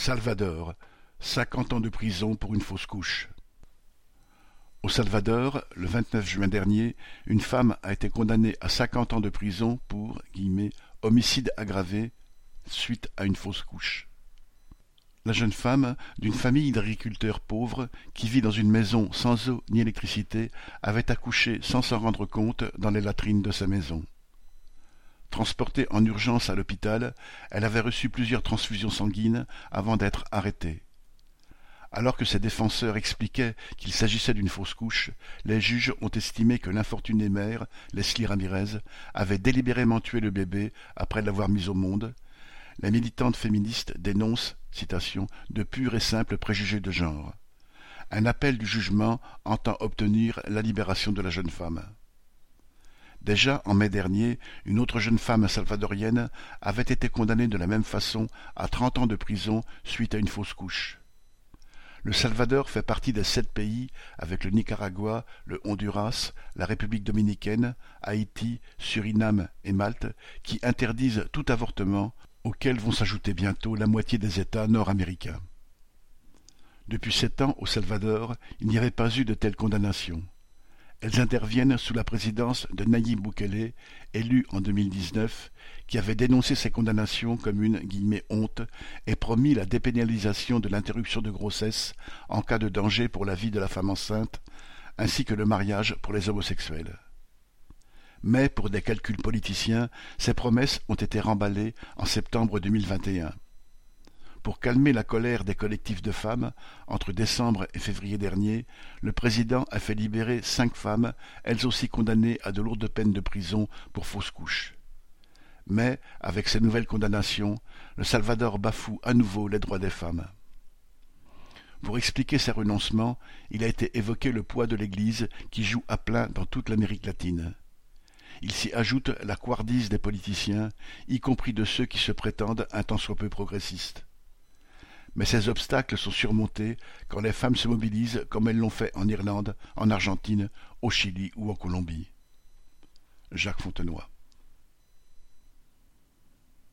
Salvador, cinquante ans de prison pour une fausse couche. Au Salvador, le 29 juin dernier, une femme a été condamnée à cinquante ans de prison pour « homicide aggravé suite à une fausse couche ». La jeune femme, d'une famille d'agriculteurs pauvres, qui vit dans une maison sans eau ni électricité, avait accouché sans s'en rendre compte dans les latrines de sa maison. Transportée en urgence à l'hôpital, elle avait reçu plusieurs transfusions sanguines avant d'être arrêtée. Alors que ses défenseurs expliquaient qu'il s'agissait d'une fausse couche, les juges ont estimé que l'infortunée mère, Leslie Ramirez, avait délibérément tué le bébé après l'avoir mis au monde. La militante féministe dénonce, citation, de purs et simples préjugés de genre. Un appel du jugement entend obtenir la libération de la jeune femme. Déjà en mai dernier, une autre jeune femme salvadorienne avait été condamnée de la même façon à trente ans de prison suite à une fausse couche. Le Salvador fait partie des sept pays, avec le Nicaragua, le Honduras, la République dominicaine, Haïti, Suriname et Malte, qui interdisent tout avortement, auxquels vont s'ajouter bientôt la moitié des États nord-américains. Depuis sept ans, au Salvador, il n'y avait pas eu de telles condamnations. Elles interviennent sous la présidence de Nayib Bukele, élu en 2019, qui avait dénoncé ces condamnations comme une « honte » et promis la dépénalisation de l'interruption de grossesse en cas de danger pour la vie de la femme enceinte, ainsi que le mariage pour les homosexuels. Mais, pour des calculs politiciens, ces promesses ont été remballées en septembre 2021. Pour calmer la colère des collectifs de femmes, entre décembre et février dernier, le président a fait libérer cinq femmes, elles aussi condamnées à de lourdes peines de prison pour fausse couche. Mais, avec ces nouvelles condamnations, le Salvador bafoue à nouveau les droits des femmes. Pour expliquer ces renoncements, il a été évoqué le poids de l'Église qui joue à plein dans toute l'Amérique latine. Il s'y ajoute la couardise des politiciens, y compris de ceux qui se prétendent un tant soit peu progressistes mais ces obstacles sont surmontés quand les femmes se mobilisent comme elles l'ont fait en Irlande, en Argentine, au Chili ou en Colombie. Jacques Fontenoy